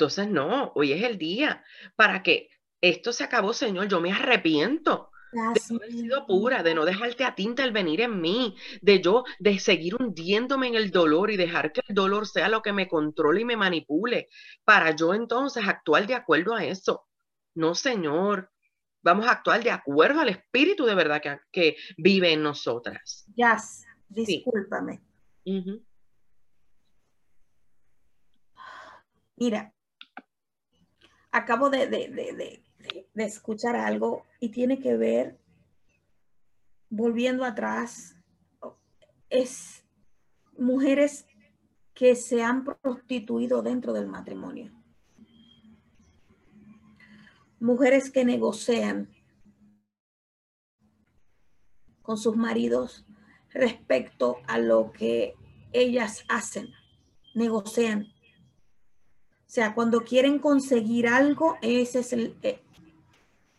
Entonces, no, hoy es el día para que esto se acabó, Señor, yo me arrepiento de haber sido pura, de no dejarte a ti intervenir en mí, de yo, de seguir hundiéndome en el dolor y dejar que el dolor sea lo que me controle y me manipule, para yo entonces actuar de acuerdo a eso. No, Señor, vamos a actuar de acuerdo al espíritu de verdad que, vive en nosotras. Ya, discúlpame. Mira, acabo de, de, escuchar algo y tiene que ver, volviendo atrás, es mujeres que se han prostituido dentro del matrimonio. Mujeres que negocian con sus maridos respecto a lo que ellas hacen, negocian o sea, cuando quieren conseguir algo, ese es el, eh,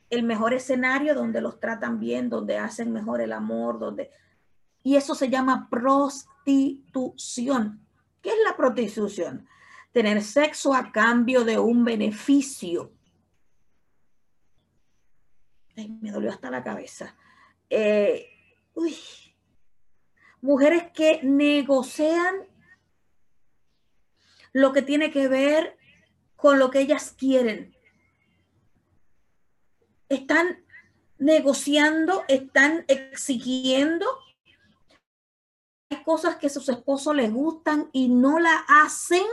el mejor escenario donde los tratan bien, donde hacen mejor el amor, donde... Y eso se llama prostitución. ¿Qué es la prostitución? Tener sexo a cambio de un beneficio. me dolió hasta la cabeza. Eh, uy. Mujeres que negocian lo que tiene que ver con lo que ellas quieren. Están negociando, están exigiendo. Cosas que a sus esposos les gustan y no la hacen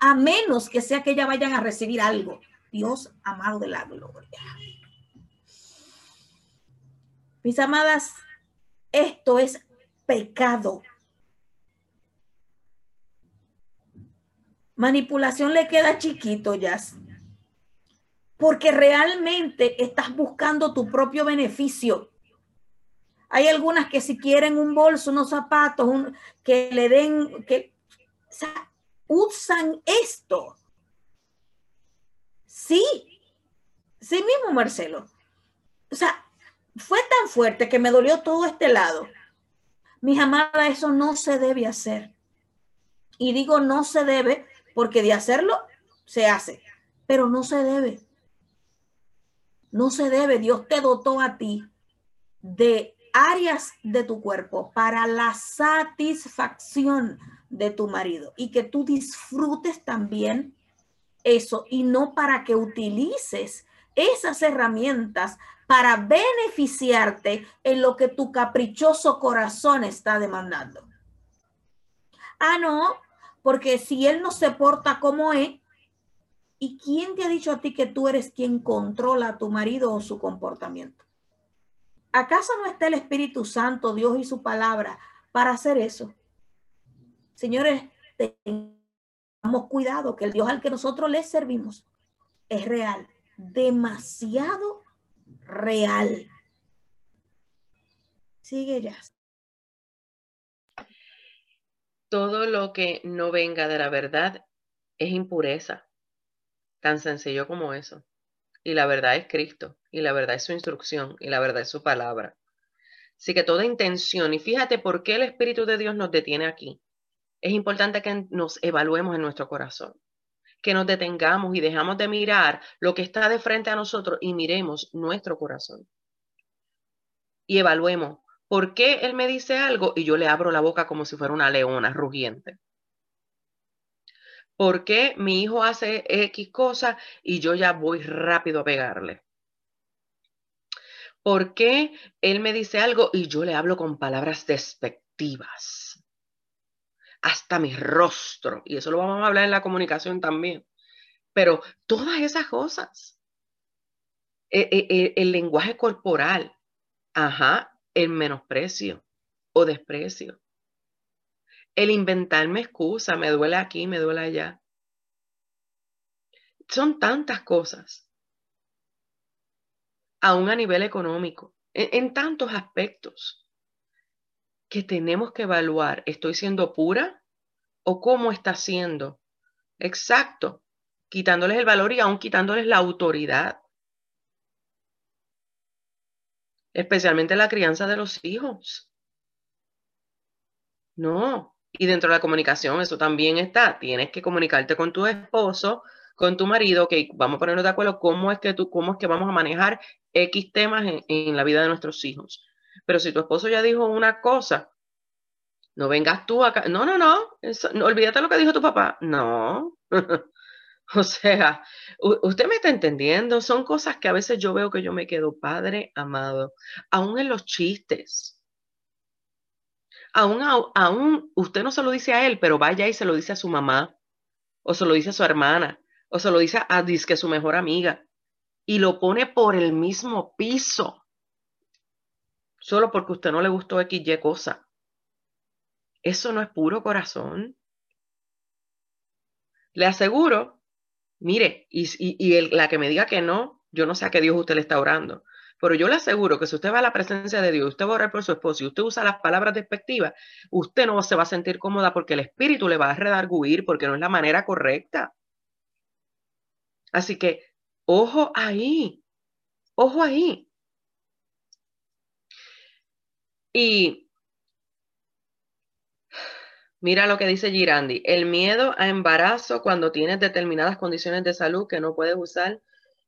a menos que sea que ellas vayan a recibir algo. Dios amado de la gloria. Mis amadas, esto es pecado. Manipulación le queda chiquito, ya. Porque realmente estás buscando tu propio beneficio. Hay algunas que si quieren un bolso, unos zapatos, que le den, que usan esto. Sí, sí mismo, Marcelo. O sea, fue tan fuerte que me dolió todo este lado. Mis amadas, eso no se debe hacer. Y digo no se debe porque de hacerlo se hace, pero no se debe. No se debe. Dios te dotó a ti de áreas de tu cuerpo para la satisfacción de tu marido y que tú disfrutes también eso y no para que utilices esas herramientas para beneficiarte en lo que tu caprichoso corazón está demandando. Ah, no, porque si él no se porta como es, ¿y quién te ha dicho a ti que tú eres quien controla a tu marido o su comportamiento? ¿Acaso no está el Espíritu Santo, Dios y su palabra para hacer eso? Señores, tengamos cuidado que el Dios al que nosotros le servimos es real, demasiado real. Sigue ya todo lo que no venga de la verdad es impureza. Tan sencillo como eso. Y la verdad es Cristo, y la verdad es su instrucción, y la verdad es su palabra. Así que toda intención, y fíjate por qué el Espíritu de Dios nos detiene aquí. Es importante que nos evaluemos en nuestro corazón, que nos detengamos y dejamos de mirar lo que está de frente a nosotros y miremos nuestro corazón. Y evaluemos ¿Por qué él me dice algo y yo le abro la boca como si fuera una leona rugiente? ¿Por qué mi hijo hace X cosa y yo ya voy rápido a pegarle? ¿Por qué él me dice algo y yo le hablo con palabras despectivas? Hasta mi rostro. Y eso lo vamos a hablar en la comunicación también. Pero todas esas cosas. E, e, e, el lenguaje corporal. Ajá, el menosprecio o desprecio. El inventarme excusa, me duele aquí, me duele allá. Son tantas cosas, aún a nivel económico, en, tantos aspectos, que tenemos que evaluar, ¿estoy siendo pura o cómo está siendo? Exacto, quitándoles el valor y aún quitándoles la autoridad. Especialmente la crianza de los hijos. No, y dentro de la comunicación eso también está. Tienes que comunicarte con tu esposo con tu marido, que vamos a ponernos de acuerdo cómo es que tú, cómo es que vamos a manejar X temas en, la vida de nuestros hijos. Pero si tu esposo ya dijo una cosa, no vengas tú acá. No, no, no, no olvídate lo que dijo tu papá. No. o sea, usted me está entendiendo. Son cosas que a veces yo veo que yo me quedo, padre amado, aún en los chistes. Aún, aún usted no se lo dice a él, pero vaya y se lo dice a su mamá, o se lo dice a su hermana, o se lo dice a disque su mejor amiga, y lo pone por el mismo piso, solo porque usted no le gustó XY cosa. Eso no es puro corazón. Le aseguro, mire, y, la que me diga que no, yo no sé a qué Dios usted le está orando. Pero yo le aseguro que si usted va a la presencia de Dios, usted va a orar por su esposo y usted usa las palabras despectivas, usted no se va a sentir cómoda porque el espíritu le va a redarguir porque no es la manera correcta. Así que, ojo ahí, ojo ahí. Y mira lo que dice Girandi, el miedo a embarazo cuando tienes determinadas condiciones de salud que no puedes usar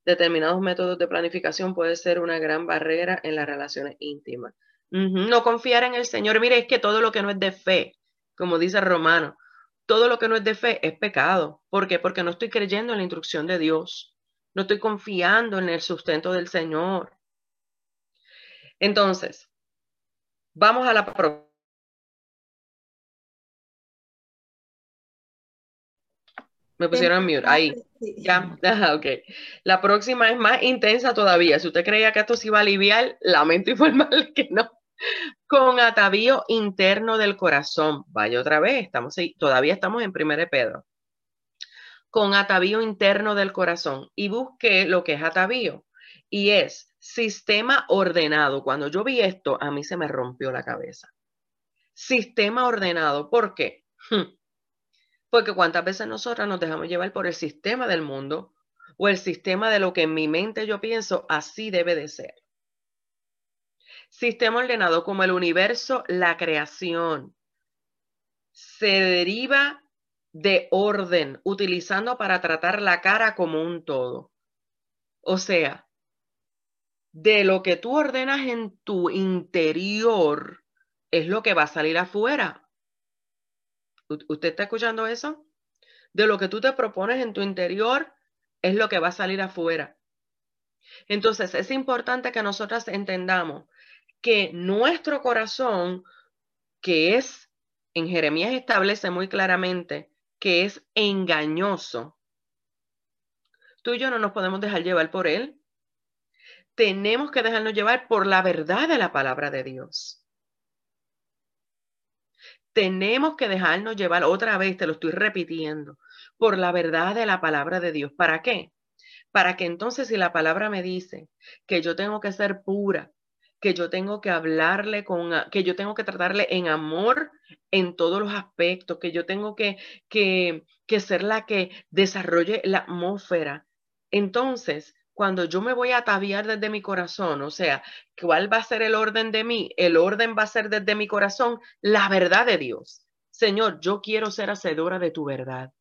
determinados métodos de planificación puede ser una gran barrera en las relaciones íntimas. No confiar en el Señor. Mire, es que todo lo que no es de fe, como dice Romano, todo lo que no es de fe es pecado. ¿Por qué? Porque no estoy creyendo en la instrucción de Dios. No estoy confiando en el sustento del Señor. Entonces, vamos a la Me pusieron mute. Ahí. Ya. ok. La próxima es más intensa todavía. Si usted creía que esto se iba a aliviar, lamento informarle que no. Con atavío interno del corazón. Vaya otra vez. Estamos ahí. Todavía estamos en primer Pedro. Con atavío interno del corazón. Y busqué lo que es atavío. Y es sistema ordenado. Cuando yo vi esto, a mí se me rompió la cabeza. Sistema ordenado. ¿Por qué? Hmm. Porque cuántas veces nosotras nos dejamos llevar por el sistema del mundo o el sistema de lo que en mi mente yo pienso así debe de ser. Sistema ordenado como el universo, la creación, se deriva de orden, utilizando para tratar la cara como un todo. O sea, de lo que tú ordenas en tu interior es lo que va a salir afuera. ¿Usted está escuchando eso? De lo que tú te propones en tu interior es lo que va a salir afuera. Entonces, es importante que nosotras entendamos que nuestro corazón, que es, en Jeremías establece muy claramente, que es engañoso, tú y yo no nos podemos dejar llevar por él. Tenemos que dejarnos llevar por la verdad de la palabra de Dios tenemos que dejarnos llevar otra vez, te lo estoy repitiendo, por la verdad de la palabra de Dios. ¿Para qué? Para que entonces si la palabra me dice que yo tengo que ser pura, que yo tengo que hablarle con, que yo tengo que tratarle en amor en todos los aspectos, que yo tengo que, que, que ser la que desarrolle la atmósfera. Entonces, cuando yo me voy a ataviar desde mi corazón, o sea, ¿cuál va a ser el orden de mí? El orden va a ser desde mi corazón la verdad de Dios. Señor, yo quiero ser hacedora de tu verdad.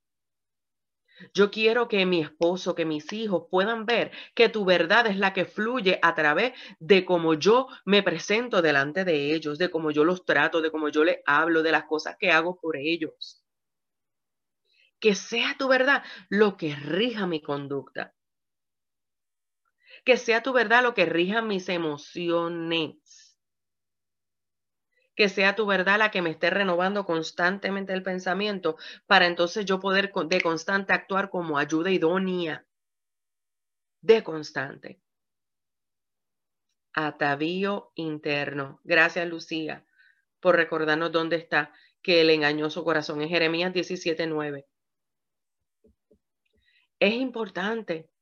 Yo quiero que mi esposo, que mis hijos puedan ver que tu verdad es la que fluye a través de cómo yo me presento delante de ellos, de cómo yo los trato, de cómo yo les hablo, de las cosas que hago por ellos. Que sea tu verdad lo que rija mi conducta que sea tu verdad lo que rija mis emociones. Que sea tu verdad la que me esté renovando constantemente el pensamiento para entonces yo poder de constante actuar como ayuda idónea. De constante. Atavío interno. Gracias, Lucía, por recordarnos dónde está que el engañoso corazón es Jeremías 17:9. Es importante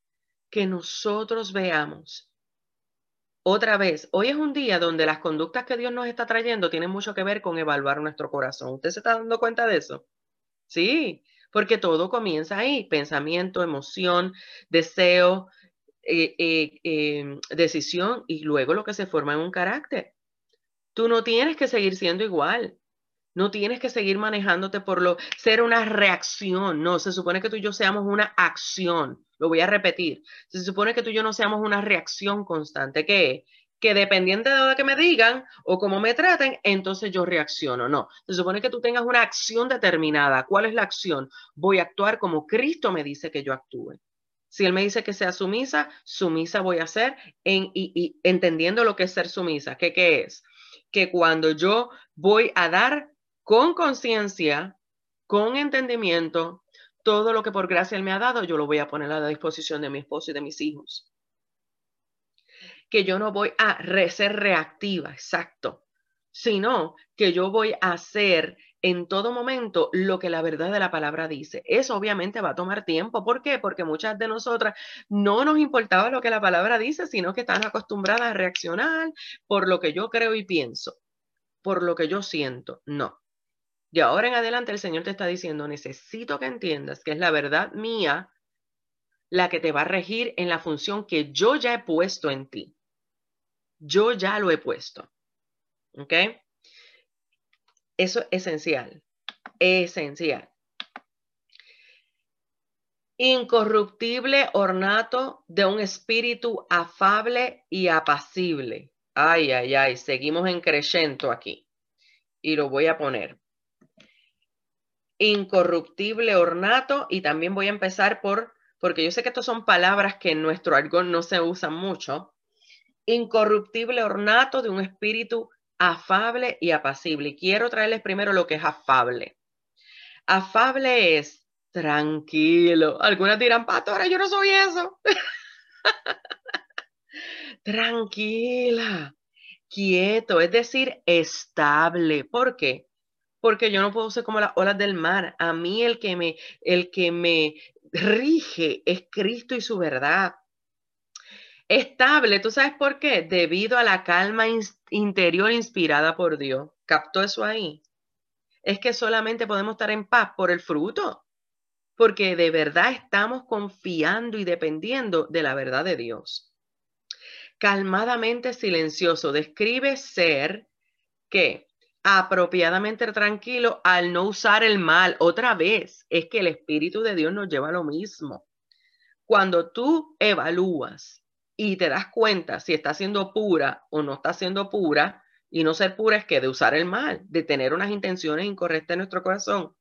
que nosotros veamos. Otra vez, hoy es un día donde las conductas que Dios nos está trayendo tienen mucho que ver con evaluar nuestro corazón. ¿Usted se está dando cuenta de eso? Sí, porque todo comienza ahí, pensamiento, emoción, deseo, eh, eh, em, decisión y luego lo que se forma en un carácter. Tú no tienes que seguir siendo igual. No tienes que seguir manejándote por lo ser una reacción. No, se supone que tú y yo seamos una acción. Lo voy a repetir. Se supone que tú y yo no seamos una reacción constante. ¿Qué Que dependiente de lo que me digan o cómo me traten, entonces yo reacciono. No, se supone que tú tengas una acción determinada. ¿Cuál es la acción? Voy a actuar como Cristo me dice que yo actúe. Si Él me dice que sea sumisa, sumisa voy a ser en, y, entendiendo lo que es ser sumisa. ¿Qué, ¿Qué es? Que cuando yo voy a dar con conciencia, con entendimiento, todo lo que por gracia Él me ha dado, yo lo voy a poner a la disposición de mi esposo y de mis hijos. Que yo no voy a ser reactiva, exacto, sino que yo voy a hacer en todo momento lo que la verdad de la palabra dice. Eso obviamente va a tomar tiempo. ¿Por qué? Porque muchas de nosotras no nos importaba lo que la palabra dice, sino que están acostumbradas a reaccionar por lo que yo creo y pienso, por lo que yo siento. No. De ahora en adelante el Señor te está diciendo, necesito que entiendas que es la verdad mía la que te va a regir en la función que yo ya he puesto en ti. Yo ya lo he puesto. ¿Ok? Eso es esencial. Esencial. Incorruptible ornato de un espíritu afable y apacible. Ay, ay, ay, seguimos en crescento aquí. Y lo voy a poner incorruptible ornato y también voy a empezar por, porque yo sé que estas son palabras que en nuestro argot no se usan mucho, incorruptible ornato de un espíritu afable y apacible. Y quiero traerles primero lo que es afable. Afable es tranquilo. Algunas dirán, pastora, yo no soy eso. Tranquila, quieto, es decir, estable. ¿Por qué? Porque yo no puedo ser como las olas del mar. A mí el que me, el que me rige es Cristo y su verdad. Estable, ¿tú sabes por qué? Debido a la calma interior inspirada por Dios. ¿Captó eso ahí? Es que solamente podemos estar en paz por el fruto, porque de verdad estamos confiando y dependiendo de la verdad de Dios. Calmadamente silencioso describe ser que apropiadamente tranquilo al no usar el mal. Otra vez, es que el Espíritu de Dios nos lleva a lo mismo. Cuando tú evalúas y te das cuenta si está siendo pura o no está siendo pura, y no ser pura es que de usar el mal, de tener unas intenciones incorrectas en nuestro corazón,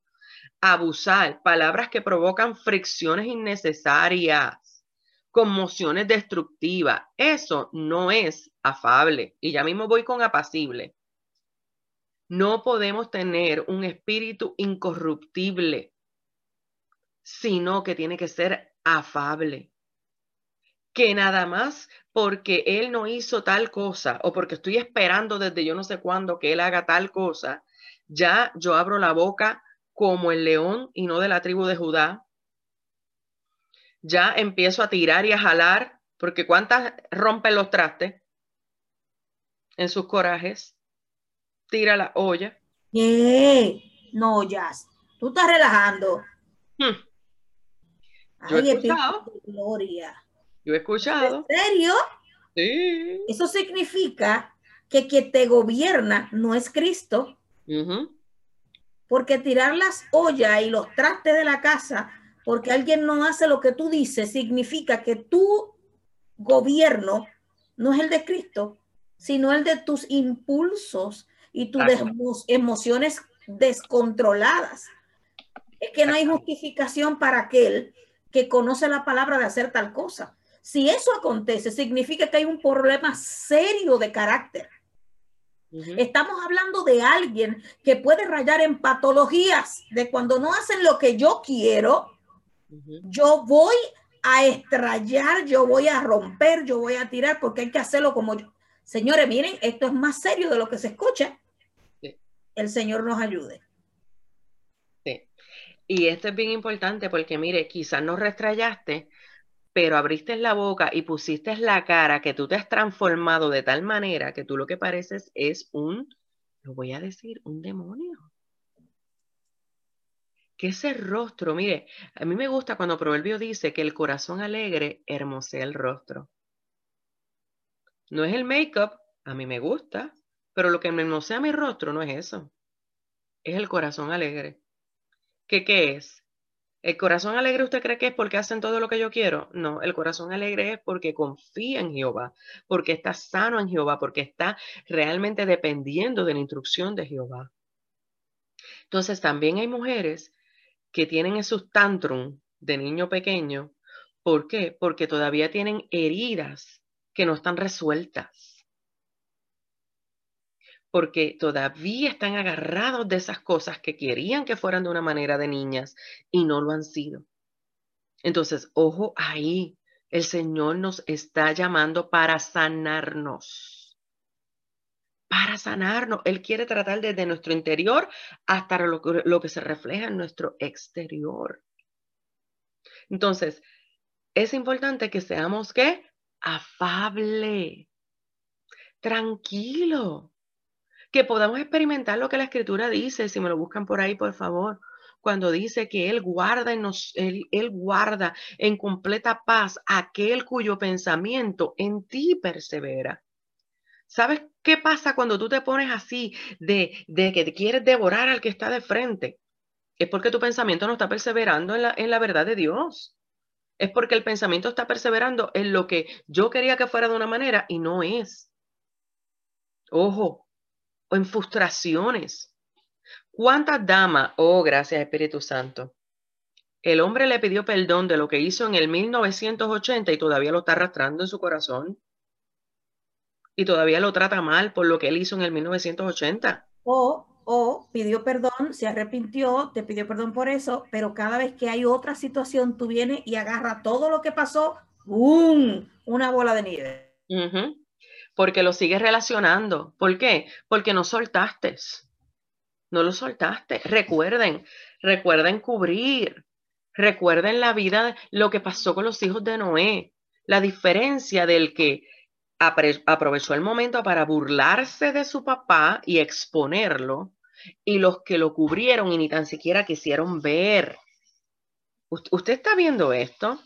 abusar, palabras que provocan fricciones innecesarias, conmociones destructivas, eso no es afable. Y ya mismo voy con apacible. No podemos tener un espíritu incorruptible, sino que tiene que ser afable. Que nada más porque Él no hizo tal cosa o porque estoy esperando desde yo no sé cuándo que Él haga tal cosa, ya yo abro la boca como el león y no de la tribu de Judá. Ya empiezo a tirar y a jalar, porque ¿cuántas rompen los trastes en sus corajes? Tira la olla. ¿Qué? No, ya. Tú estás relajando. Hmm. Yo he escuchado. Gloria. Yo he escuchado. ¿En serio? Sí. Eso significa que quien te gobierna no es Cristo. Porque tirar las ollas y los trastes de la casa porque alguien no hace lo que tú dices significa que tu gobierno no es el de Cristo, sino el de tus impulsos y tus emociones descontroladas. Es que no hay justificación para aquel que conoce la palabra de hacer tal cosa. Si eso acontece, significa que hay un problema serio de carácter. Estamos hablando de alguien que puede rayar en patologías de cuando no hacen lo que yo quiero, yo voy a estrellar, yo voy a romper, yo voy a tirar porque hay que hacerlo como yo. Señores, miren, esto es más serio de lo que se escucha el Señor nos ayude. Sí. Y esto es bien importante porque, mire, quizás no restrayaste, pero abriste la boca y pusiste la cara que tú te has transformado de tal manera que tú lo que pareces es un, lo voy a decir, un demonio. Que ese rostro, mire, a mí me gusta cuando Proverbio dice que el corazón alegre hermosea el rostro. No es el make-up, a mí me gusta, pero lo que me hermosea mi rostro no es eso. es el corazón alegre. ¿Qué, qué es? ¿El corazón alegre usted cree que es porque hacen todo lo que yo quiero? No, el corazón alegre es porque confía en Jehová, porque está sano en Jehová, porque está realmente dependiendo de la instrucción de Jehová. Entonces también hay mujeres que tienen esos tantrum de niño pequeño. ¿Por qué? Porque todavía tienen heridas que no están resueltas porque todavía están agarrados de esas cosas que querían que fueran de una manera de niñas y no lo han sido. Entonces, ojo ahí, el Señor nos está llamando para sanarnos. Para sanarnos. Él quiere tratar desde nuestro interior hasta lo que, lo que se refleja en nuestro exterior. Entonces, es importante que seamos ¿qué? Afable, tranquilo, que podamos experimentar lo que la escritura dice, si me lo buscan por ahí, por favor, cuando dice que Él guarda en, nos, él, él guarda en completa paz aquel cuyo pensamiento en ti persevera. ¿Sabes qué pasa cuando tú te pones así de, de que quieres devorar al que está de frente? Es porque tu pensamiento no está perseverando en la, en la verdad de Dios. Es porque el pensamiento está perseverando en lo que yo quería que fuera de una manera y no es. Ojo, o en frustraciones. ¿Cuántas damas, oh gracias Espíritu Santo, el hombre le pidió perdón de lo que hizo en el 1980 y todavía lo está arrastrando en su corazón? Y todavía lo trata mal por lo que él hizo en el 1980. O, o pidió perdón, se arrepintió, te pidió perdón por eso, pero cada vez que hay otra situación, tú vienes y agarra todo lo que pasó. Una bola de nieve porque lo sigues relacionando. ¿Por qué? Porque no soltaste. No lo soltaste. Recuerden, recuerden cubrir. Recuerden la vida, lo que pasó con los hijos de Noé. La diferencia del que aprovechó el momento para burlarse de su papá y exponerlo, y los que lo cubrieron y ni tan siquiera quisieron ver. ¿Usted está viendo esto?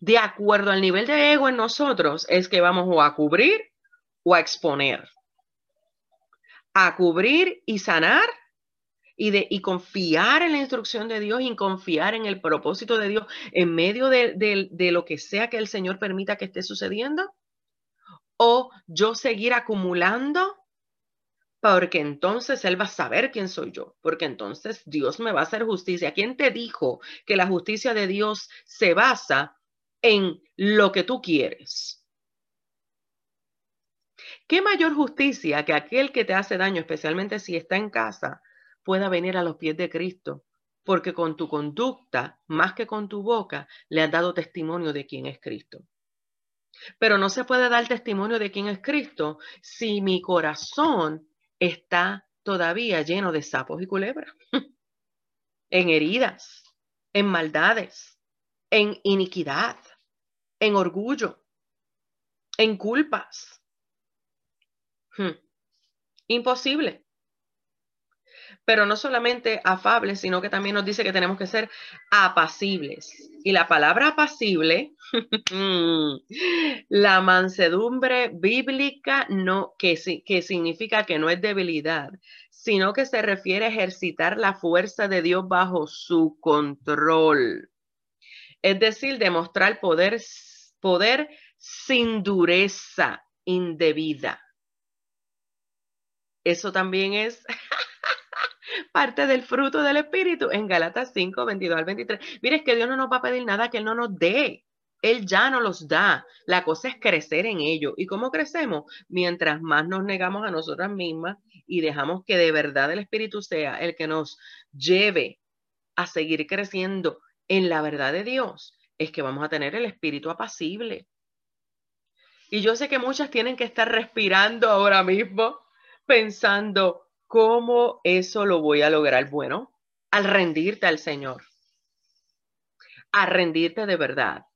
de acuerdo al nivel de ego en nosotros, es que vamos a cubrir o a exponer. A cubrir y sanar y, de, y confiar en la instrucción de Dios y confiar en el propósito de Dios en medio de, de lo que sea que el Señor permita que esté sucediendo. O yo seguir acumulando porque entonces Él va a saber quién soy yo, porque entonces Dios me va a hacer justicia. ¿Quién te dijo que la justicia de Dios se basa en lo que tú quieres. ¿Qué mayor justicia que aquel que te hace daño, especialmente si está en casa, pueda venir a los pies de Cristo? Porque con tu conducta, más que con tu boca, le has dado testimonio de quién es Cristo. Pero no se puede dar testimonio de quién es Cristo si mi corazón está todavía lleno de sapos y culebras, en heridas, en maldades, en iniquidad en orgullo, en culpas. Hmm. Imposible. Pero no solamente afables, sino que también nos dice que tenemos que ser apacibles. Y la palabra apacible, la mansedumbre bíblica, no, que, que significa que no es debilidad, sino que se refiere a ejercitar la fuerza de Dios bajo su control. Es decir, demostrar poder poder sin dureza indebida. Eso también es parte del fruto del Espíritu en Galatas 5, 22 al 23. Mire, es que Dios no nos va a pedir nada que Él no nos dé. Él ya no los da. La cosa es crecer en ello. ¿Y cómo crecemos? Mientras más nos negamos a nosotras mismas y dejamos que de verdad el Espíritu sea el que nos lleve a seguir creciendo en la verdad de Dios es que vamos a tener el espíritu apacible. Y yo sé que muchas tienen que estar respirando ahora mismo, pensando, ¿cómo eso lo voy a lograr? Bueno, al rendirte al Señor, a rendirte de verdad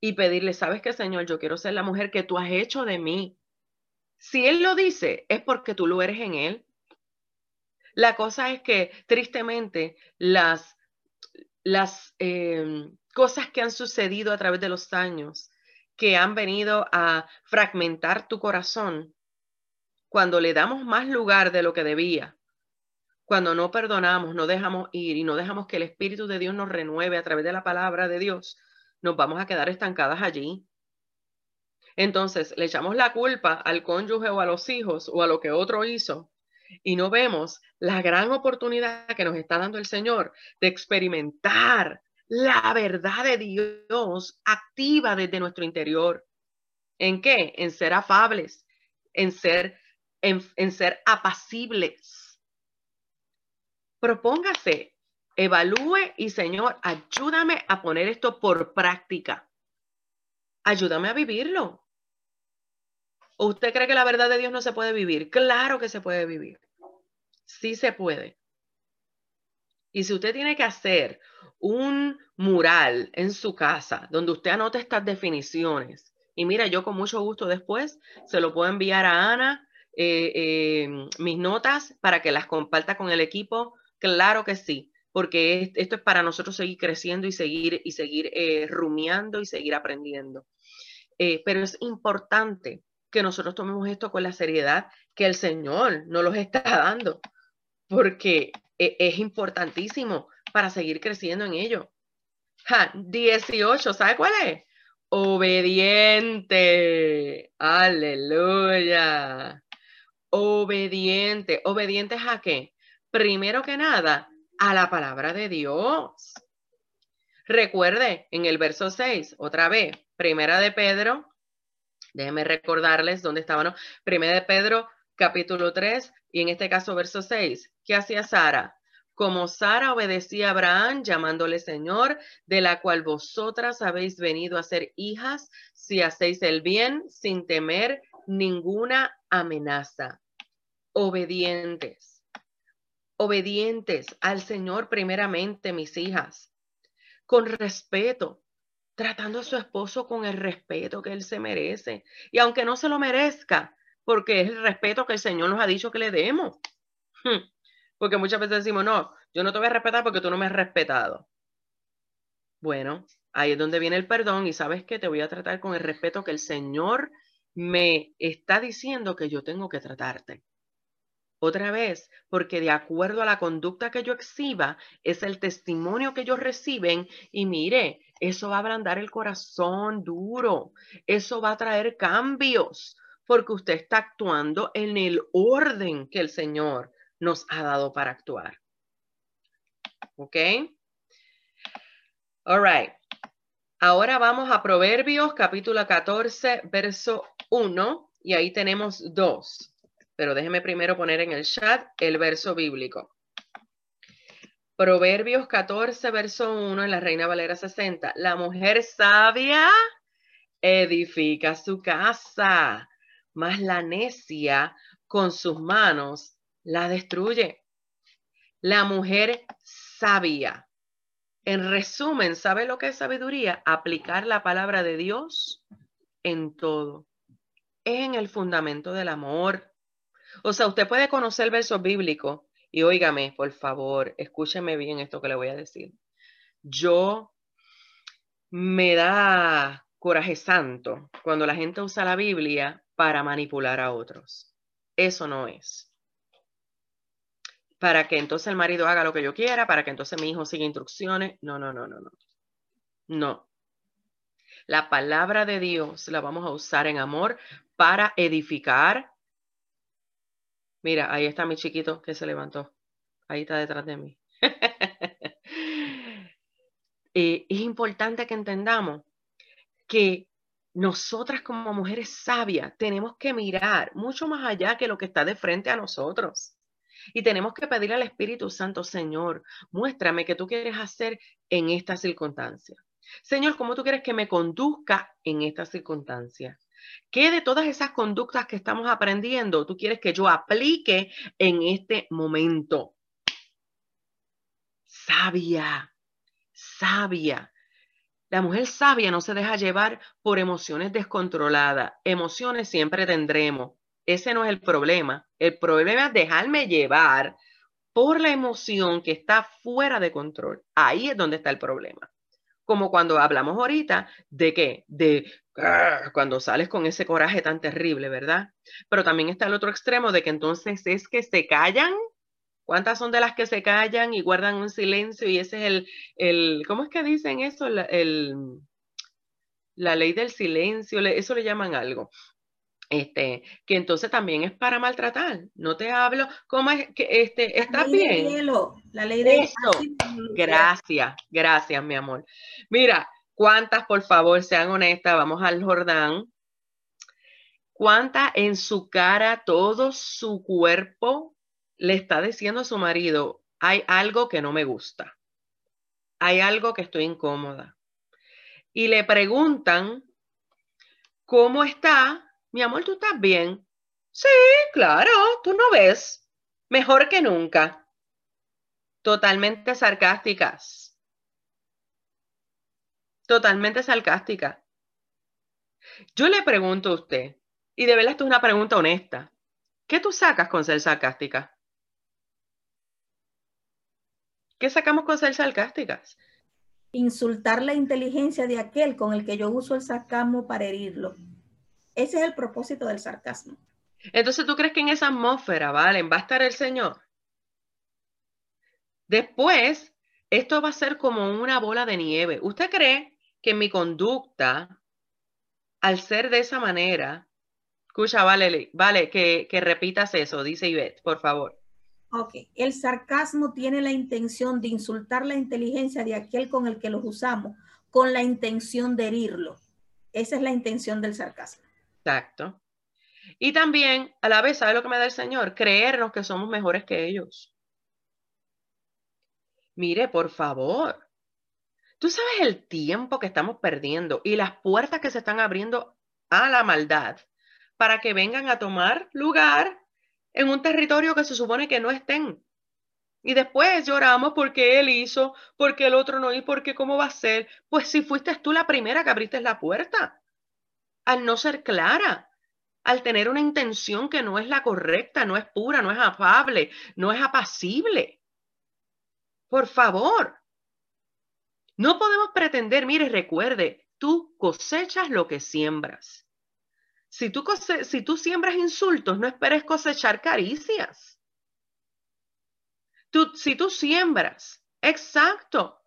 y pedirle, ¿sabes qué, Señor? Yo quiero ser la mujer que tú has hecho de mí. Si Él lo dice, es porque tú lo eres en Él. La cosa es que, tristemente, las, las em, cosas que han sucedido a través de los años que han venido a fragmentar tu corazón cuando le damos más lugar de lo que debía cuando no perdonamos, no dejamos ir y no dejamos que el Espíritu de Dios nos renueve a través de la palabra de Dios, nos vamos a quedar estancadas allí. Entonces, le echamos la culpa al cónyuge o a los hijos o a lo que otro hizo y no vemos la gran oportunidad que nos está dando el Señor de experimentar la verdad de Dios activa desde nuestro interior. ¿En qué? En ser afables, en ser, en, ser apacibles. Propóngase, evalúe y Señor, ayúdame a poner esto por práctica. Ayúdame a vivirlo. usted cree que la verdad de Dios no se puede vivir? Claro que se puede vivir. Sí se puede. Y si usted tiene que hacer un mural en su casa donde usted anote estas definiciones, y mira, yo con mucho gusto después se lo puedo enviar a Ana, eh, eh, mis notas, para que las comparta con el equipo. Claro que sí, porque esto es para nosotros seguir creciendo y seguir, y seguir eh, rumiando y seguir aprendiendo. pero es importante que nosotros tomemos esto con la seriedad que el Señor nos los está dando porque e, es importantísimo para seguir creciendo en ello. 18, ¿sabe cuál es? Obediente. Aleluya. Obediente. ¿Obedientes a qué? Primero que nada, a la palabra de Dios. Recuerde en el verso 6, otra vez, primera de Pedro, déjenme recordarles dónde estábamos, primera de Pedro capítulo 3 y en este caso verso 6. ¿Qué hacía Sara? Como Sara obedecía a Abraham, llamándole Señor, de la cual vosotras habéis venido a ser hijas, si hacéis el bien sin temer ninguna amenaza. Obedientes. Obedientes al Señor primeramente, mis hijas. Con respeto, tratando a su esposo con el respeto que él se merece. Y aunque no se lo merezca, porque es el respeto que el Señor nos ha dicho que le demos. Hmm. Porque muchas veces decimos, no, yo no te voy a respetar porque tú no me has respetado. Bueno, ahí es donde viene el perdón y sabes que te voy a tratar con el respeto que el Señor me está diciendo que yo tengo que tratarte. Otra vez, porque de acuerdo a la conducta que yo exhiba, es el testimonio que ellos reciben y mire, eso va a ablandar el corazón duro, eso va a traer cambios, porque usted está actuando en el orden que el Señor nos ha dado para actuar. ¿Ok? All right. Ahora vamos a Proverbios capítulo 14, verso 1, y ahí tenemos dos. Pero déjeme primero poner en el chat el verso bíblico. Proverbios 14, verso 1 en la Reina Valera 60. La mujer sabia edifica su casa, mas la necia con sus manos la destruye. La mujer sabia. En resumen, ¿sabe lo que es sabiduría? Aplicar la palabra de Dios en todo. En el fundamento del amor. O sea, usted puede conocer el verso bíblico y óigame, por favor, escúcheme bien esto que le voy a decir. Yo me da coraje santo cuando la gente usa la Biblia para manipular a otros. Eso no es. Para que entonces el marido haga lo que yo quiera, para que entonces mi hijo siga instrucciones. No, no, no, no, no. No. La palabra de Dios la vamos a usar en amor para edificar. Mira, ahí está mi chiquito que se levantó. Ahí está detrás de mí. Eh, es importante que entendamos que nosotras como mujeres sabias tenemos que mirar mucho más allá que lo que está de frente a nosotros. Y tenemos que pedir al Espíritu Santo, Señor, muéstrame qué tú quieres hacer en esta circunstancia. Señor, ¿cómo tú quieres que me conduzca en esta circunstancia? ¿Qué de todas esas conductas que estamos aprendiendo tú quieres que yo aplique en este momento? Sabia, sabia. La mujer sabia no se deja llevar por emociones descontroladas. Emociones siempre tendremos. Ese no es el problema. El problema es dejarme llevar por la emoción que está fuera de control. Ahí es donde está el problema. Como cuando hablamos ahorita de qué? De cuando sales con ese coraje tan terrible, ¿verdad? Pero también está el otro extremo de que entonces es que se callan ¿Cuántas son de las que se callan y guardan un silencio y ese es el, el ¿cómo es que dicen eso? El, la ley del silencio, eso le llaman algo. Este, que entonces también es para maltratar. No te hablo, ¿cómo es que este, estás bien? la ley de Eso. Gracias, gracias, mi amor. Mira, ¿cuántas, por favor, sean honestas? Vamos al Jordán. ¿Cuántas en su cara, todo su cuerpo le está diciendo a su marido, hay algo que no me gusta? Hay algo que estoy incómoda. Y le preguntan, ¿cómo está? Mi amor, ¿tú estás bien? Sí, claro, tú no ves. Mejor que nunca. Totalmente sarcásticas. Totalmente sarcástica. Yo le pregunto a usted, y de verdad esto es una pregunta honesta, ¿qué tú sacas con ser sarcástica? ¿Qué sacamos con ser sarcásticas? Insultar la inteligencia de aquel con el que yo uso el sarcasmo para herirlo. Ese es el propósito del sarcasmo. Entonces, ¿tú crees que en esa atmósfera, ¿vale? Va a estar el Señor. Después, esto va a ser como una bola de nieve. ¿Usted cree que mi conducta, al ser de esa manera, escucha, vale, vale, que, que repitas eso, dice Ivette, por favor. Ok, el sarcasmo tiene la intención de insultar la inteligencia de aquel con el que los usamos, con la intención de herirlo. Esa es la intención del sarcasmo. Exacto. Y también, a la vez, ¿sabe lo que me da el Señor? Creernos que somos mejores que ellos. Mire, por favor. Tú sabes el tiempo que estamos perdiendo y las puertas que se están abriendo a la maldad para que vengan a tomar lugar en un territorio que se supone que no estén. Y después lloramos porque él hizo, porque el otro no y porque cómo va a ser. Pues si fuiste tú la primera que abriste la puerta al no ser clara, al tener una intención que no es la correcta, no es pura, no es afable, no es apacible. Por favor. No podemos pretender, mire, recuerde, tú cosechas lo que siembras. Si tú, si tú siembras insultos, no esperes cosechar caricias. Tú, si tú siembras, exacto,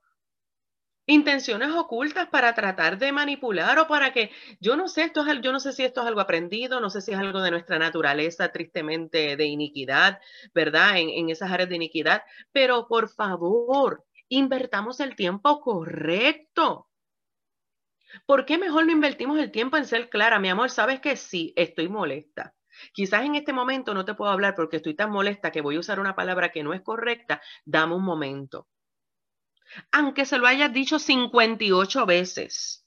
intenciones ocultas para tratar de manipular o para que, yo no sé, esto es, yo no sé si esto es algo aprendido, no sé si es algo de nuestra naturaleza tristemente de iniquidad, ¿verdad? En, en esas áreas de iniquidad, pero por favor, invertamos el tiempo correcto. ¿Por qué mejor no invertimos el tiempo en ser clara? Mi amor, sabes que sí, estoy molesta. Quizás en este momento no te puedo hablar porque estoy tan molesta que voy a usar una palabra que no es correcta. Dame un momento aunque se lo hayas dicho 58 veces.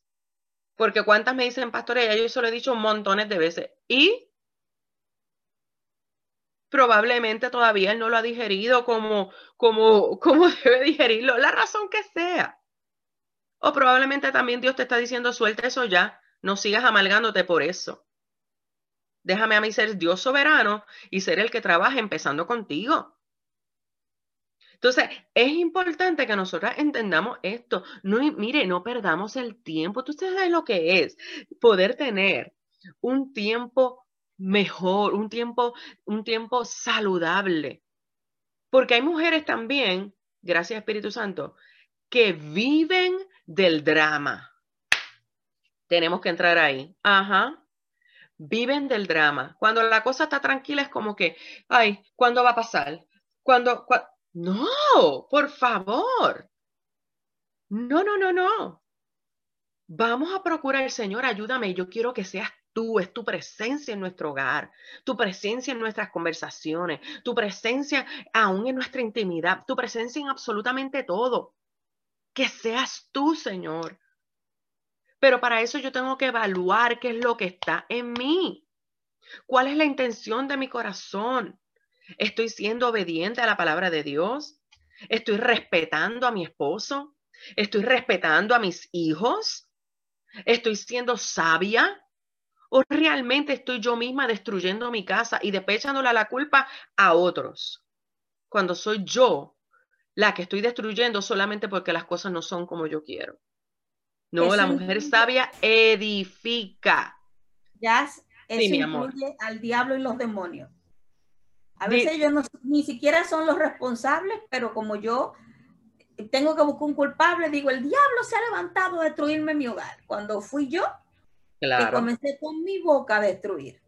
Porque cuántas me dicen, pastor, ya yo se lo he dicho montones de veces. Y probablemente todavía él no lo ha digerido como, como, como debe digerirlo, la razón que sea. O probablemente también Dios te está diciendo, suelta eso ya, no sigas amalgándote por eso. Déjame a mí ser Dios soberano y ser el que trabaje empezando contigo. Entonces, es importante que nosotras entendamos esto. No, mire, no perdamos el tiempo. Tú sabes lo que es poder tener un tiempo mejor, un tiempo, un tiempo saludable. Porque hay mujeres también, gracias Espíritu Santo, que viven del drama. Tenemos que entrar ahí. Ajá. Viven del drama. Cuando la cosa está tranquila es como que, ay, ¿cuándo va a pasar? Cuando, no, por favor. No, no, no, no. Vamos a procurar, Señor, ayúdame. Yo quiero que seas tú, es tu presencia en nuestro hogar, tu presencia en nuestras conversaciones, tu presencia aún en nuestra intimidad, tu presencia en absolutamente todo. Que seas tú, Señor. Pero para eso yo tengo que evaluar qué es lo que está en mí. ¿Cuál es la intención de mi corazón? ¿Estoy siendo obediente a la palabra de Dios? ¿Estoy respetando a mi esposo? ¿Estoy respetando a mis hijos? ¿Estoy siendo sabia? ¿O realmente estoy yo misma destruyendo mi casa y despechándola la culpa a otros? Cuando soy yo la que estoy destruyendo solamente porque las cosas no son como yo quiero. No, la mujer sabia edifica. Ya, eso sí, incluye al diablo y los demonios. A veces ellos no, ni siquiera son los responsables, pero como yo tengo que buscar un culpable, digo, el diablo se ha levantado a destruirme mi hogar. Cuando fui yo, que comencé con mi boca a destruir.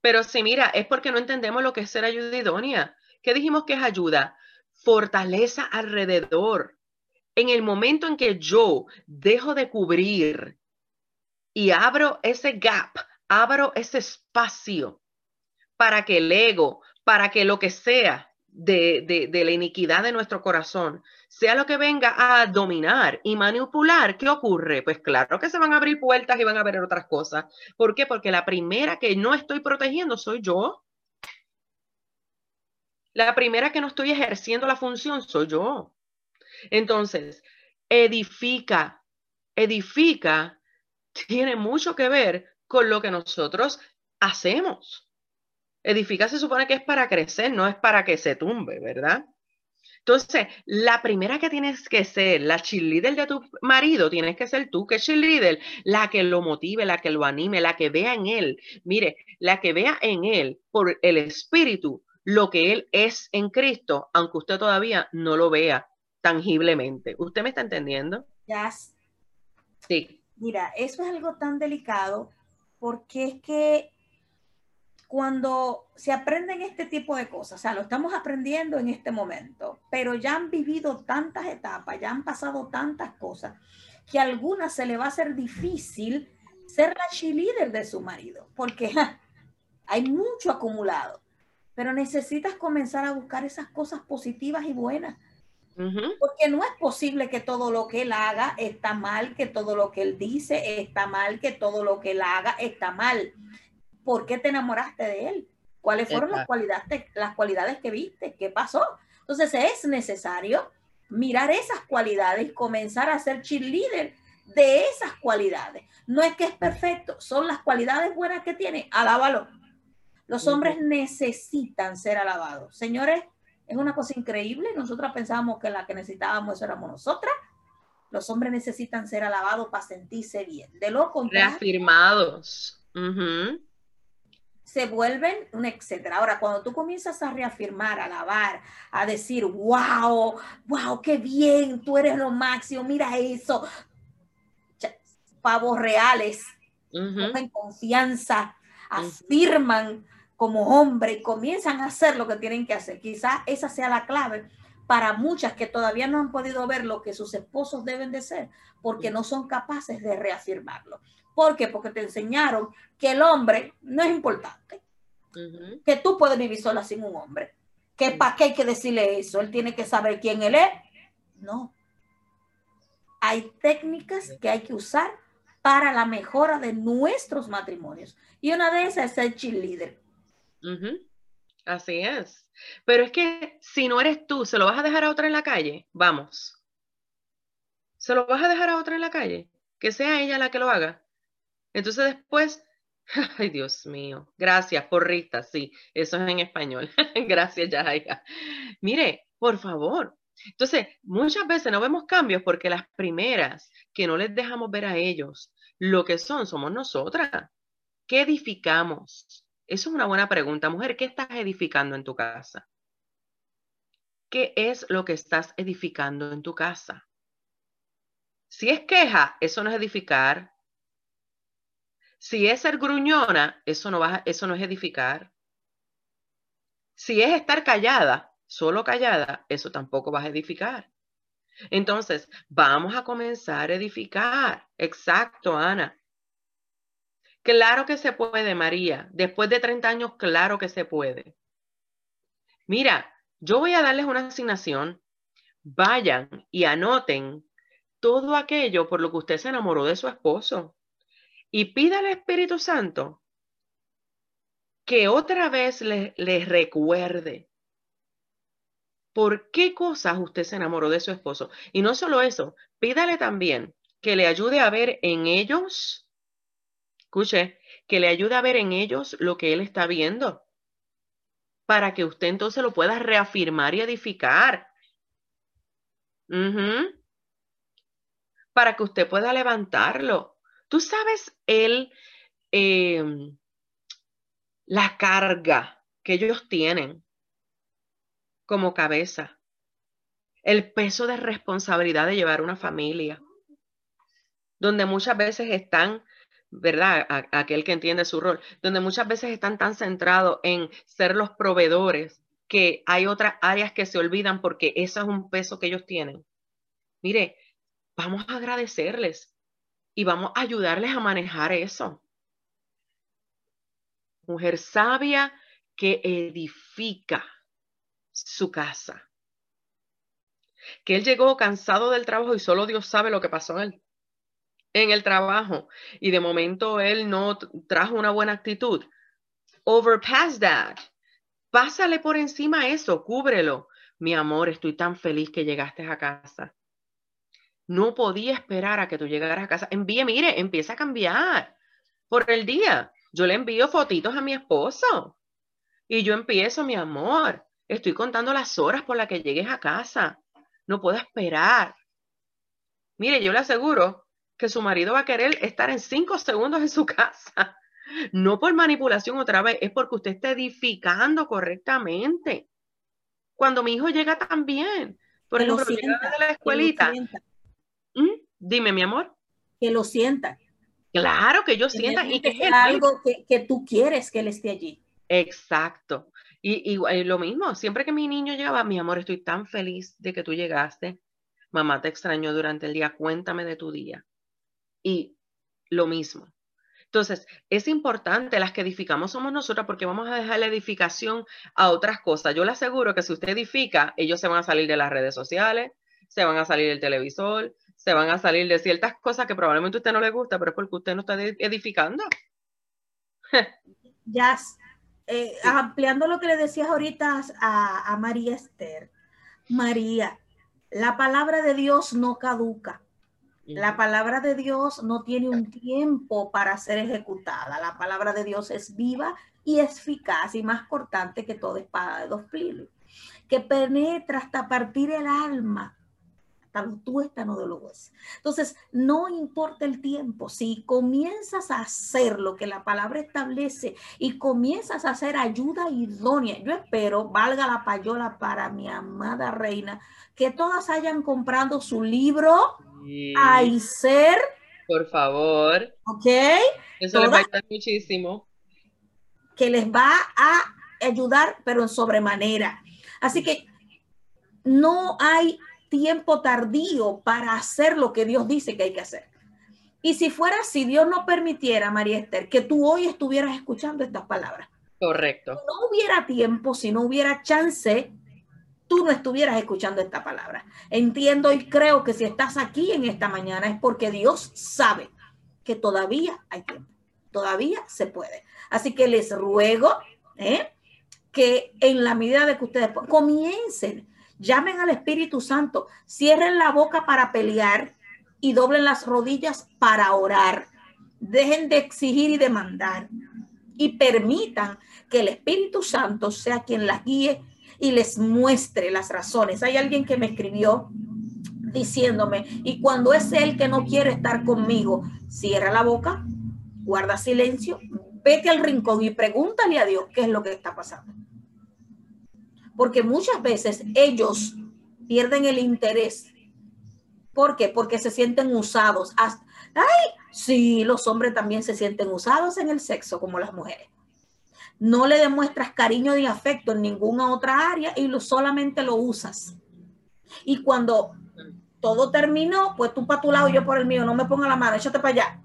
Pero sí, mira, es porque no entendemos lo que es ser ayuda idónea. ¿Qué dijimos que es ayuda? Fortaleza alrededor. En el momento en que yo dejo de cubrir y abro ese gap, abro ese espacio para que el ego, para que lo que sea de, de, la iniquidad de nuestro corazón sea lo que venga a dominar y manipular, ¿qué ocurre? Pues claro que se van a abrir puertas y van a ver otras cosas. ¿Por qué? Porque la primera que no estoy protegiendo soy yo. La primera que no estoy ejerciendo la función soy yo. Entonces, edifica, edifica tiene mucho que ver con lo que nosotros hacemos. Edifica se supone que es para crecer, no es para que se tumbe, ¿verdad? Entonces, la primera que tienes que ser, la cheerleader de tu marido, tienes que ser tú, que cheerleader, la que lo motive, la que lo anime, la que vea en él, mire, la que vea en él por el espíritu lo que él es en Cristo, aunque usted todavía no lo vea tangiblemente. ¿Usted me está entendiendo? Ya. Sí. Mira, eso es algo tan delicado porque es que cuando se aprenden este tipo de cosas, o sea, lo estamos aprendiendo en este momento, pero ya han vivido tantas etapas, ya han pasado tantas cosas, que a algunas se le va a hacer difícil ser la cheerleader de su marido, porque hay mucho acumulado, pero necesitas comenzar a buscar esas cosas positivas y buenas. Porque no es posible que todo lo que él haga está mal, que todo lo que él dice está mal, que todo lo que él haga está mal ¿por qué te enamoraste de él? ¿Cuáles fueron las cualidades, las cualidades que viste? ¿Qué pasó? Entonces es necesario mirar esas cualidades y comenzar a ser cheerleader de esas cualidades. No es que es perfecto, son las cualidades buenas que tiene, alábalo. Los hombres necesitan ser alabados. Señores, es una cosa increíble. Nosotras pensábamos que la que necesitábamos éramos nosotras. Los hombres necesitan ser alabados para sentirse bien. De lo contrario. Reafirmados se vuelven un etcétera. Ahora, cuando tú comienzas a reafirmar, a alabar, a decir, wow, wow, qué bien, tú eres lo máximo, mira eso, pavos reales, uh confianza, afirman como hombre y comienzan a hacer lo que tienen que hacer. Quizás esa sea la clave para muchas que todavía no han podido ver lo que sus esposos deben de ser, porque no son capaces de reafirmarlo. ¿Por qué? Porque te enseñaron que el hombre no es importante, que tú puedes vivir sola sin un hombre, que para qué hay que decirle eso, él tiene que saber quién él es. No. Hay técnicas que hay que usar para la mejora de nuestros matrimonios. Y una de esas es ser cheerleader. Así es. Pero es que si no eres tú, ¿se lo vas a dejar a otra en la calle? Vamos. ¿Se lo vas a dejar a otra en la calle? Que sea ella la que lo haga. Entonces después, ay Dios mío, gracias, porrita, sí, eso es en español. gracias, Yaya. Mire, por favor. Entonces, muchas veces no vemos cambios porque las primeras que no les dejamos ver a ellos lo que son, somos nosotras. ¿Qué edificamos? Eso es una buena pregunta. Mujer, ¿qué estás edificando en tu casa? ¿Qué es lo que estás edificando en tu casa? Si es queja, eso no es edificar. Si es ser gruñona, eso no, va, eso no es edificar. Si es estar callada, solo callada, eso tampoco vas a edificar. Entonces, vamos a comenzar a edificar. Exacto, Ana. Claro que se puede, María. Después de 30 años, claro que se puede. Mira, yo voy a darles una asignación. Vayan y anoten todo aquello por lo que usted se enamoró de su esposo y pida al Espíritu Santo que otra vez les le recuerde por qué cosas usted se enamoró de su esposo. Y no solo eso, pídale también que le ayude a ver en ellos, escuche, que le ayude a ver en ellos lo que él está viendo, para que usted entonces lo pueda reafirmar y edificar. Para que usted pueda levantarlo. Tú sabes el, em, la carga que ellos tienen como cabeza, el peso de responsabilidad de llevar una familia, donde muchas veces están, ¿verdad? aquel que entiende su rol, donde muchas veces están tan centrados en ser los proveedores que hay otras áreas que se olvidan porque eso es un peso que ellos tienen. Mire, vamos a agradecerles y vamos a ayudarles a manejar eso. Mujer sabia que edifica su casa. Que él llegó cansado del trabajo y solo Dios sabe lo que pasó en él en el trabajo y de momento él no trajo una buena actitud. Overpass that. Pásale por encima eso, cúbrelo. Mi amor, estoy tan feliz que llegaste a casa. No podía esperar a que tú llegaras a casa. Envíe, mire, empieza a cambiar por el día. Yo le envío fotitos a mi esposo y yo empiezo, mi amor. Estoy contando las horas por las que llegues a casa. No puedo esperar. Mire, yo le aseguro que su marido va a querer estar en cinco segundos en su casa. No por manipulación otra vez, es porque usted está edificando correctamente. Cuando mi hijo llega también, por ejemplo, llega de la escuelita. ¿Mm? Dime, mi amor. Que lo sienta. Claro, que yo sienta y que es algo que, que, tú quieres que él esté allí. Exacto. Y, y, lo mismo, siempre que mi niño llegaba, mi amor, estoy tan feliz de que tú llegaste. Mamá te extrañó durante el día, cuéntame de tu día y lo mismo. Entonces, es importante, las que edificamos somos nosotras porque vamos a dejar la edificación a otras cosas. Yo le aseguro que si usted edifica, ellos se van a salir de las redes sociales, se van a salir del televisor, se van a salir de ciertas cosas que probablemente a usted no le gusta, pero es porque usted no está edificando. Ya, eh, ampliando lo que le decías ahorita a, a María Esther. María, la palabra de Dios no caduca. La palabra de Dios no tiene un tiempo para ser ejecutada. La palabra de Dios es viva y eficaz y más cortante que toda espada de dos filos, que penetra hasta partir el alma, hasta los tuétanos de los huesos. Entonces, no importa el tiempo, si comienzas a hacer lo que la palabra establece y comienzas a hacer ayuda idónea, yo espero, valga la payola para mi amada reina, que todas hayan comprado su libro Ay, ser. Por favor. Ok. Eso les va a ayudar muchísimo. Que les va a ayudar, pero en sobremanera. Así que no hay tiempo tardío para hacer lo que Dios dice que hay que hacer. Y si fuera si Dios no permitiera, María Esther, que tú hoy estuvieras escuchando estas palabras. Correcto. Si no hubiera tiempo, si no hubiera chance, tú no estuvieras escuchando esta palabra. Entiendo y creo que si estás aquí en esta mañana es porque Dios sabe que todavía hay tiempo, todavía se puede. Así que les ruego ¿eh? que en la medida de que ustedes comiencen, llamen al Espíritu Santo, cierren la boca para pelear y doblen las rodillas para orar. Dejen de exigir y demandar y permitan que el Espíritu Santo sea quien las guíe y les muestre las razones. Hay alguien que me escribió diciéndome, y cuando es él que no quiere estar conmigo, cierra la boca, guarda silencio, vete al rincón y pregúntale a Dios qué es lo que está pasando. Porque muchas veces ellos pierden el interés. ¿Por qué? Porque se sienten usados. Ay, sí, los hombres también se sienten usados en el sexo como las mujeres no le demuestras cariño y afecto en ninguna otra área y lo, solamente lo usas. Y cuando todo terminó, pues tú para tu lado y yo por el mío, no me ponga la mano, échate para allá.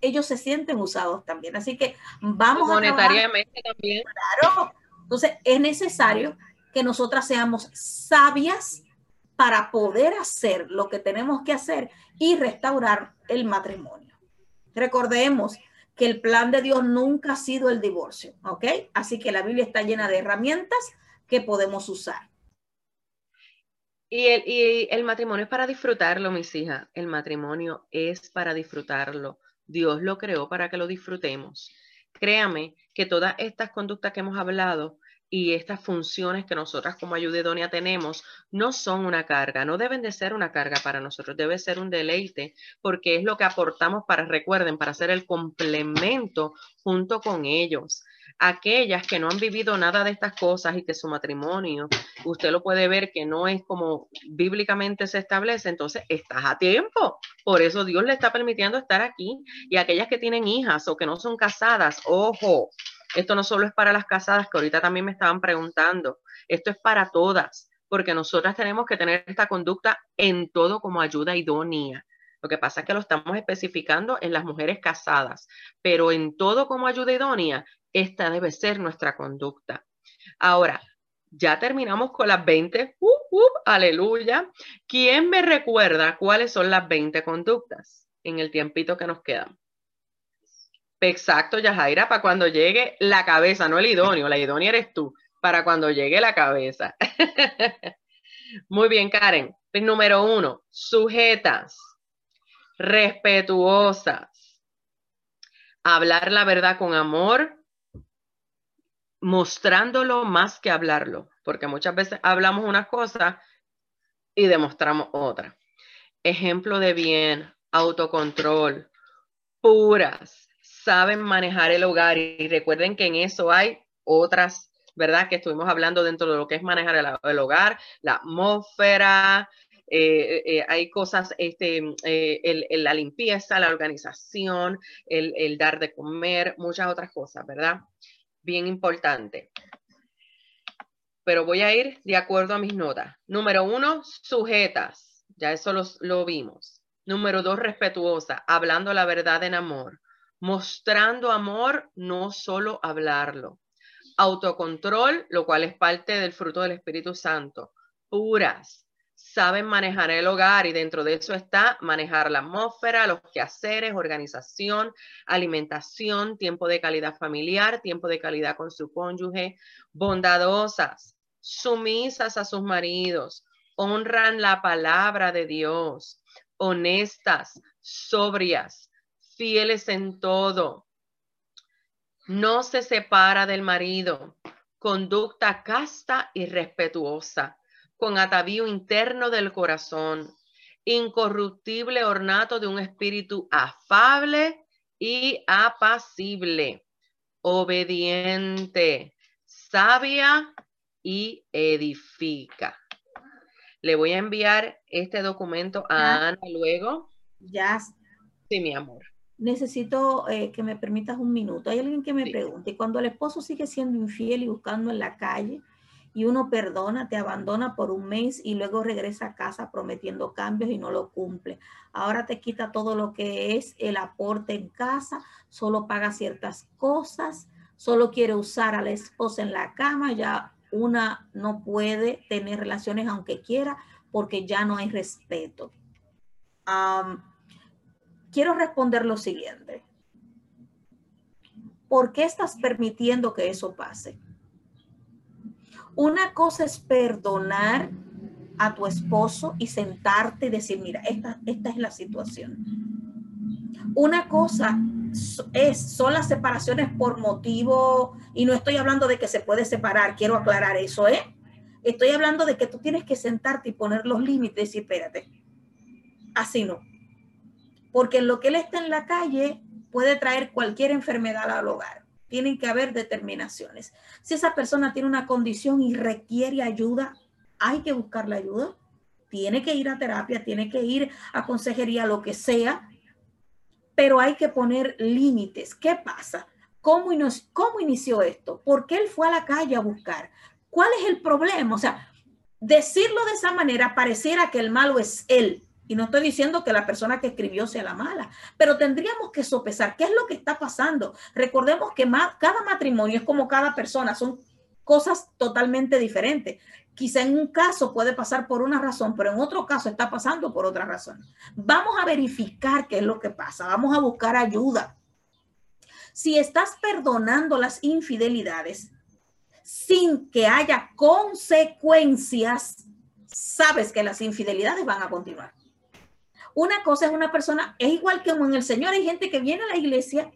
Ellos se sienten usados también. Así que vamos Monetariamente a también. Claro. Entonces es necesario que nosotras seamos sabias para poder hacer lo que tenemos que hacer y restaurar el matrimonio. Recordemos que el plan de Dios nunca ha sido el divorcio, ¿ok? Así que la Biblia está llena de herramientas que podemos usar. Y el, y el matrimonio es para disfrutarlo, mis hijas. El matrimonio es para disfrutarlo. Dios lo creó para que lo disfrutemos. Créame que todas estas conductas que hemos hablado y estas funciones que nosotras como ayuda idónea tenemos no son una carga, no deben de ser una carga para nosotros, debe ser un deleite porque es lo que aportamos para, recuerden, para hacer el complemento junto con ellos. aquellas que no han vivido nada de estas cosas y que su matrimonio, usted lo puede ver que no es como bíblicamente se establece, entonces estás a tiempo. Por eso Dios le está permitiendo estar aquí. Y aquellas que tienen hijas o que no son casadas, ojo, esto no solo es para las casadas, que ahorita también me estaban preguntando, esto es para todas, porque nosotras tenemos que tener esta conducta en todo como ayuda idónea. Lo que pasa es que lo estamos especificando en las mujeres casadas, pero en todo como ayuda idónea esta debe ser nuestra conducta. Ahora, ya terminamos con las 20. Uh, uh, aleluya. ¿Quién me recuerda cuáles son las 20 conductas en el tiempito que nos queda? Exacto, Yajaira, para cuando llegue la cabeza, no el idóneo, la idónea eres tú, para cuando llegue la cabeza. Muy bien, Karen. Número uno, sujetas, respetuosas, hablar la verdad con amor, mostrándolo más que hablarlo, porque muchas veces hablamos una cosa y demostramos otra. Ejemplo de bien, autocontrol, puras, saben manejar el hogar y recuerden que en eso hay otras, ¿verdad? Que estuvimos hablando dentro de lo que es manejar el, hogar, la atmósfera, eh, eh, hay cosas, este, eh, la limpieza, la organización, el, el dar de comer, muchas otras cosas, ¿verdad? bien importante. Pero voy a ir de acuerdo a mis notas. Número uno, sujetas. Ya eso lo vimos. Número dos, respetuosa, hablando la verdad en amor. Mostrando amor, no solo hablarlo. Autocontrol, lo cual es parte del fruto del Espíritu Santo. Puras, saben manejar el hogar y dentro de eso está manejar la atmósfera, los quehaceres, organización, alimentación, tiempo de calidad familiar, tiempo de calidad con su cónyuge, bondadosas, sumisas a sus maridos, honran la palabra de Dios, honestas, sobrias, fieles en todo. No se separa del marido, conducta casta y respetuosa con atavío interno del corazón, incorruptible ornato de un espíritu afable y apacible, obediente, sabia y edifica. Le voy a enviar este documento a Ana luego. Ya. Sí, mi amor. Necesito eh, que me permitas un minuto. Hay alguien que me pregunte, cuando el esposo sigue siendo infiel y buscando en la calle, y uno perdona, te abandona por un mes y luego regresa a casa prometiendo cambios y no lo cumple. Ahora te quita todo lo que es el aporte en casa, solo paga ciertas cosas, solo quiere usar a la esposa en la cama, ya una no puede tener relaciones aunque quiera porque ya no hay respeto. Quiero responder lo siguiente. ¿Por qué estás permitiendo que eso pase? Una cosa es perdonar a tu esposo y sentarte y decir, mira, esta, es la situación. Una cosa es, son las separaciones por motivo, y no estoy hablando de que se puede separar, quiero aclarar eso, ¿eh? Estoy hablando de que tú tienes que sentarte y poner los límites y espérate, así no. Porque lo que él está en la calle puede traer cualquier enfermedad al hogar tienen que haber determinaciones. Si esa persona tiene una condición y requiere ayuda, hay que buscar la ayuda. Tiene que ir a terapia, tiene que ir a consejería, lo que sea, pero hay que poner límites. ¿Qué pasa? ¿Cómo, ¿Cómo inició esto? ¿Por qué él fue a la calle a buscar? ¿Cuál es el problema? O sea, decirlo de esa manera pareciera que el malo es él y no estoy diciendo que la persona que escribió sea la mala, pero tendríamos que sopesar qué es lo que está pasando. Recordemos que cada matrimonio es como cada persona, son cosas totalmente diferentes. Quizá en un caso puede pasar por una razón, pero en otro caso está pasando por otra razón. Vamos a verificar qué es lo que pasa, vamos a buscar ayuda. Si estás perdonando las infidelidades sin que haya consecuencias, sabes que las infidelidades van a continuar. Una cosa es una persona, es igual que en el Señor, hay gente que viene a la iglesia,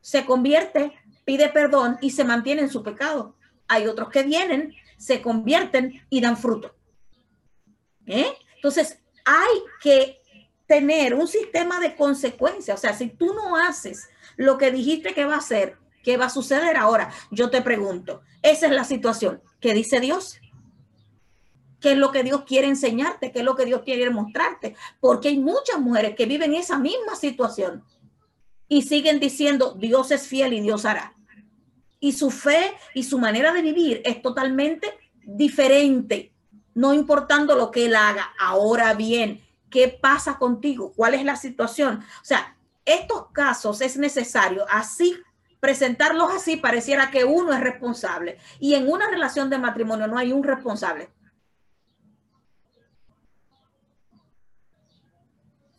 se convierte, pide perdón y se mantiene en su pecado. Hay otros que vienen, se convierten y dan fruto. ¿Eh? Entonces, hay que tener un sistema de consecuencias. O sea, si tú no haces lo que dijiste que va a hacer, ¿Qué va a suceder ahora? Yo te pregunto, esa es la situación. ¿Qué dice Dios? ¿Qué es lo que Dios quiere enseñarte? ¿Qué es lo que Dios quiere mostrarte? Porque hay muchas mujeres que viven esa misma situación y siguen diciendo, Dios es fiel y Dios hará. Y su fe y su manera de vivir es totalmente diferente, no importando lo que él haga. Ahora bien, ¿qué pasa contigo? ¿Cuál es la situación? O sea, estos casos es necesario así presentarlos así pareciera que uno es responsable y en una relación de matrimonio no hay un responsable.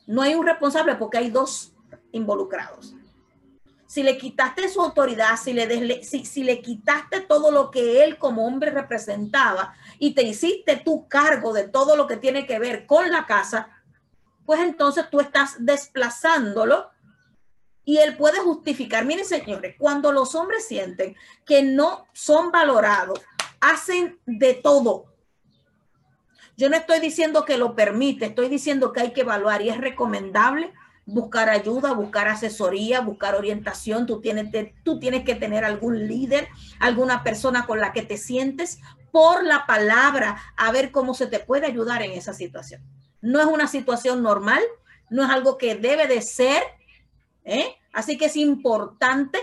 No hay un responsable porque hay dos involucrados. Si le quitaste su autoridad, si le, si, si le quitaste todo lo que él como hombre representaba y te hiciste tu cargo de todo lo que tiene que ver con la casa, pues entonces tú estás desplazándolo y él puede justificar. Miren, señores, cuando los hombres sienten que no son valorados, hacen de todo yo no estoy diciendo que lo permite, estoy diciendo que hay que evaluar y es recomendable buscar ayuda, buscar asesoría, buscar orientación. Tú tienes, que tener algún líder, alguna persona con la que te sientes por la palabra a ver cómo se te puede ayudar en esa situación. No es una situación normal, no es algo que debe de ser, ¿eh? así que es importante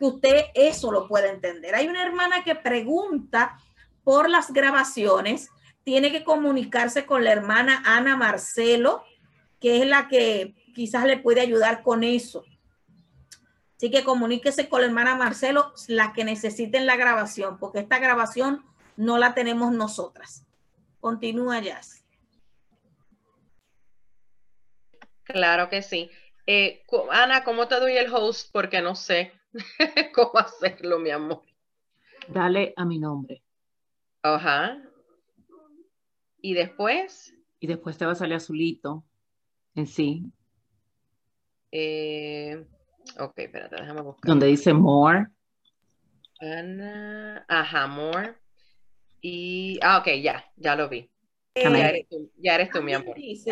que usted eso lo pueda entender. Hay una hermana que pregunta por las grabaciones tiene que comunicarse con la hermana Ana Marcelo, que es la que quizás le puede ayudar con eso. Así que comuníquese con la hermana Marcelo, la que necesiten la grabación, porque esta grabación no la tenemos nosotras. Continúa, Jazz. Claro que sí. Eh, Ana, ¿cómo te doy el host? Porque no sé cómo hacerlo, mi amor. Dale a mi nombre. Ajá. Y después. Y después te va a salir azulito en sí. Eh, ok, espérate, déjame buscar. Donde dice more. Ana, ajá, more. Y, ah, ok, ya, ya lo vi. ya, eres tú, ya eres tú, mi amor. Dice,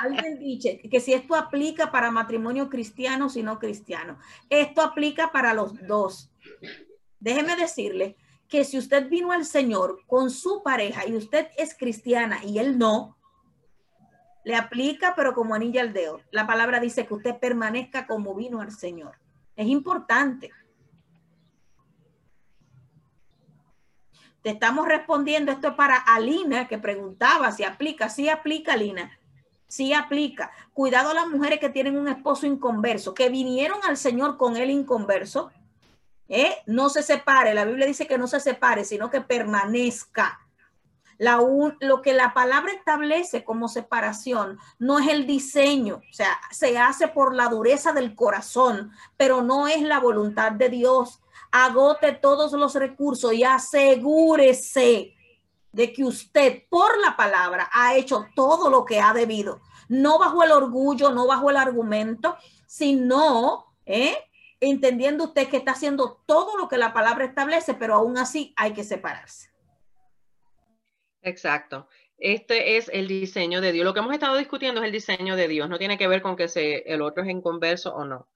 alguien dice que si esto aplica para matrimonio cristiano, si no cristiano. Esto aplica para los dos. Déjeme decirle que si usted vino al Señor con su pareja y usted es cristiana y él no, le aplica, pero como anilla al dedo. La palabra dice que usted permanezca como vino al Señor. Es importante. Te estamos respondiendo, esto es para Alina, que preguntaba si aplica. Sí aplica, Alina. Sí aplica. Cuidado a las mujeres que tienen un esposo inconverso, que vinieron al Señor con él inconverso ¿eh? no se separe. La Biblia dice que no se separe, sino que permanezca. La lo que la palabra establece como separación no es el diseño, o sea, se hace por la dureza del corazón, pero no es la voluntad de Dios. Agote todos los recursos y asegúrese de que usted por la palabra ha hecho todo lo que ha debido, no bajo el orgullo, no bajo el argumento, sino ¿eh? Entendiendo usted que está haciendo todo lo que la palabra establece, pero aún así hay que separarse. Exacto. Este es el diseño de Dios. Lo que hemos estado discutiendo es el diseño de Dios. No tiene que ver con que se, el otro es inconverso o no.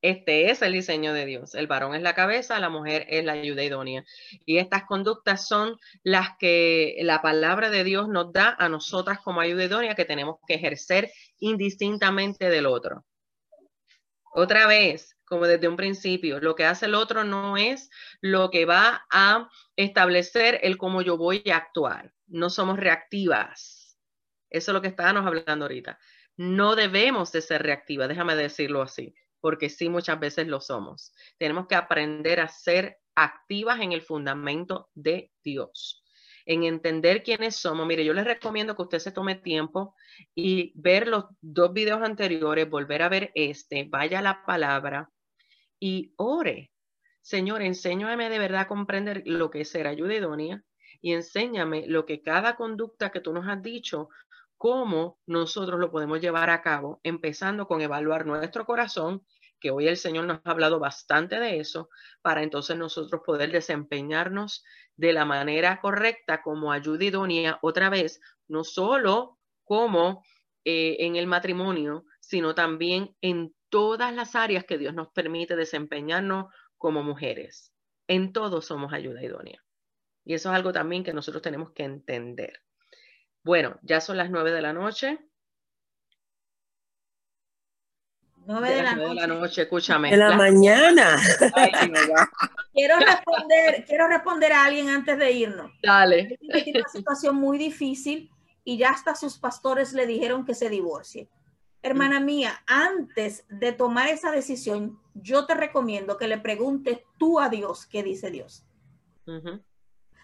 Este es el diseño de Dios. El varón es la cabeza, la mujer es la ayuda idónea. Y estas conductas son las que la palabra de Dios nos da a nosotras como ayuda idónea que tenemos que ejercer indistintamente del otro. Otra vez, como desde un principio. Lo que hace el otro no es lo que va a establecer el cómo yo voy a actuar. No somos reactivas. Eso es lo que estábamos hablando ahorita. No debemos de ser reactivas, déjame decirlo así, porque sí muchas veces lo somos. Tenemos que aprender a ser activas en el fundamento de Dios en entender quiénes somos. Mire, yo les recomiendo que usted se tome tiempo y ver los dos videos anteriores, volver a ver este, vaya la palabra, y ore. Señor, enséñame de verdad a comprender lo que es ser ayuda idónea y enséñame lo que cada conducta que tú nos has dicho, cómo nosotros lo podemos llevar a cabo, empezando con evaluar nuestro corazón, que hoy el Señor nos ha hablado bastante de eso, para entonces nosotros poder desempeñarnos de la manera correcta como ayuda idónea, otra vez, no solo como eh, en el matrimonio, sino también en todas las áreas que Dios nos permite desempeñarnos como mujeres. En todo somos ayuda idónea. Y eso es algo también que nosotros tenemos que entender. Bueno, ya son las nueve de la noche. Nueve De de la de noche. escúchame. En la mañana. Ay. Quiero responder, quiero responder a alguien antes de irnos. Dale. Tiene una situación muy difícil y ya hasta sus pastores le dijeron que se divorcie. Hermana mía, antes de tomar esa decisión, yo te recomiendo que le preguntes tú a Dios qué dice Dios.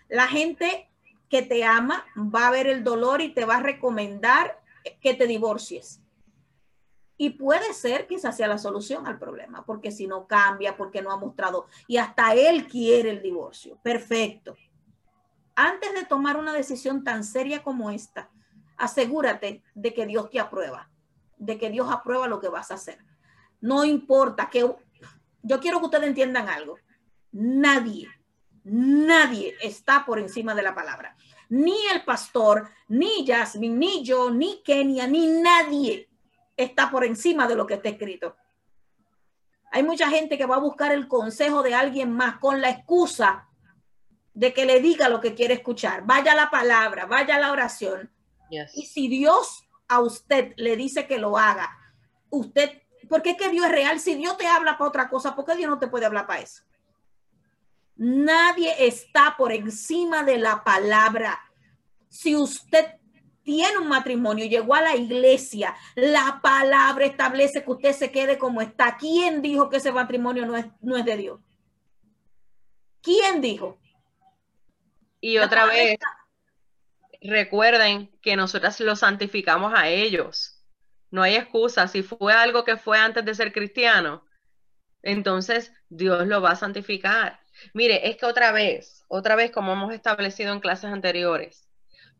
La gente que te ama va a ver el dolor y te va a recomendar que te divorcies. Y puede ser que esa sea la solución al problema, porque si no cambia, porque no ha mostrado, y hasta él quiere el divorcio. Perfecto. Antes de tomar una decisión tan seria como esta, asegúrate de que Dios te aprueba, de que Dios aprueba lo que vas a hacer. No importa que yo quiero que ustedes entiendan algo. Nadie, nadie está por encima de la palabra. Ni el pastor, ni Jasmine, ni yo, ni Kenia, ni nadie está por encima de lo que está escrito. Hay mucha gente que va a buscar el consejo de alguien más con la excusa de que le diga lo que quiere escuchar. Vaya la palabra, vaya la oración. Yes. Y si Dios a usted le dice que lo haga, usted, ¿por qué que Dios es real? Si Dios te habla para otra cosa, ¿por qué Dios no te puede hablar para eso? Nadie está por encima de la palabra. Si usted tiene un matrimonio, llegó a la iglesia, la palabra establece que usted se quede como está. ¿Quién dijo que ese matrimonio no es, no es de Dios? ¿Quién dijo? Y otra vez, recuerden que nosotras los santificamos a ellos. No hay excusa. Si fue algo que fue antes de ser cristiano, entonces Dios lo va a santificar. Mire, es que otra vez, otra vez, como hemos establecido en clases anteriores,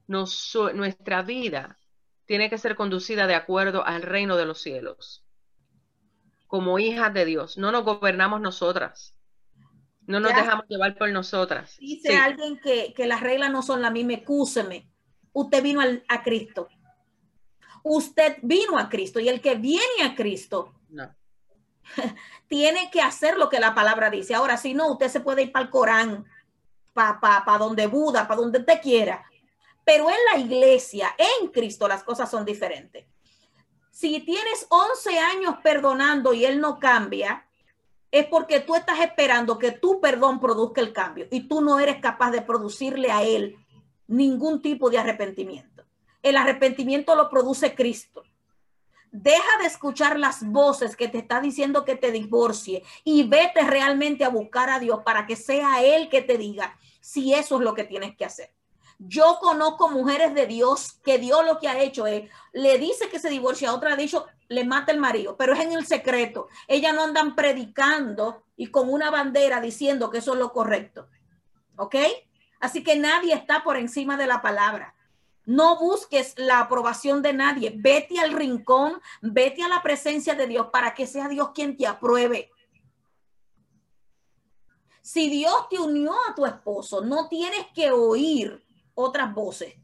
nuestra vida tiene que ser conducida de acuerdo al reino de los cielos. Como hijas de Dios, no nos gobernamos nosotras. No nos Ya. dejamos llevar por nosotras. Dice Sí. alguien que, que las reglas no son las mismas, excúseme. Usted vino al- a Cristo. Usted vino a Cristo y el que viene a Cristo No. tiene que hacer lo que la palabra dice. Ahora, si no, usted se puede ir para el Corán, para pa, pa donde Buda, para donde usted quiera. Pero en la iglesia, en Cristo, las cosas son diferentes. Si tienes 11 años perdonando y Él no cambia, es porque tú estás esperando que tu perdón produzca el cambio y tú no eres capaz de producirle a Él ningún tipo de arrepentimiento. El arrepentimiento lo produce Cristo. Deja de escuchar las voces que te está diciendo que te divorcie y vete realmente a buscar a Dios para que sea Él que te diga si eso es lo que tienes que hacer. Yo conozco mujeres de Dios que Dios lo que ha hecho es, le dice que se divorcia, otra ha dicho, le mata el marido, pero es en el secreto. Ellas no andan predicando y con una bandera diciendo que eso es lo correcto. ¿Ok? Así que nadie está por encima de la palabra. No busques la aprobación de nadie. Vete al rincón, vete a la presencia de Dios para que sea Dios quien te apruebe. Si Dios te unió a tu esposo, no tienes que oír otras voces.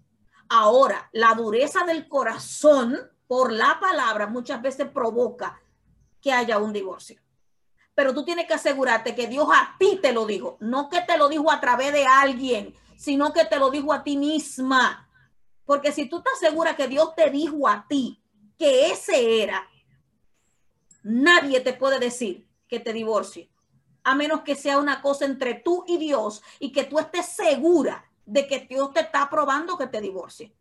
Ahora, la dureza del corazón por la palabra muchas veces provoca que haya un divorcio. Pero tú tienes que asegurarte que Dios a ti te lo dijo, no que te lo dijo a través de alguien, sino que te lo dijo a ti misma. Porque si tú estás segura que Dios te dijo a ti que ese era, nadie te puede decir que te divorcie, a menos que sea una cosa entre tú y Dios y que tú estés segura de que Dios te está aprobando que te divorcie.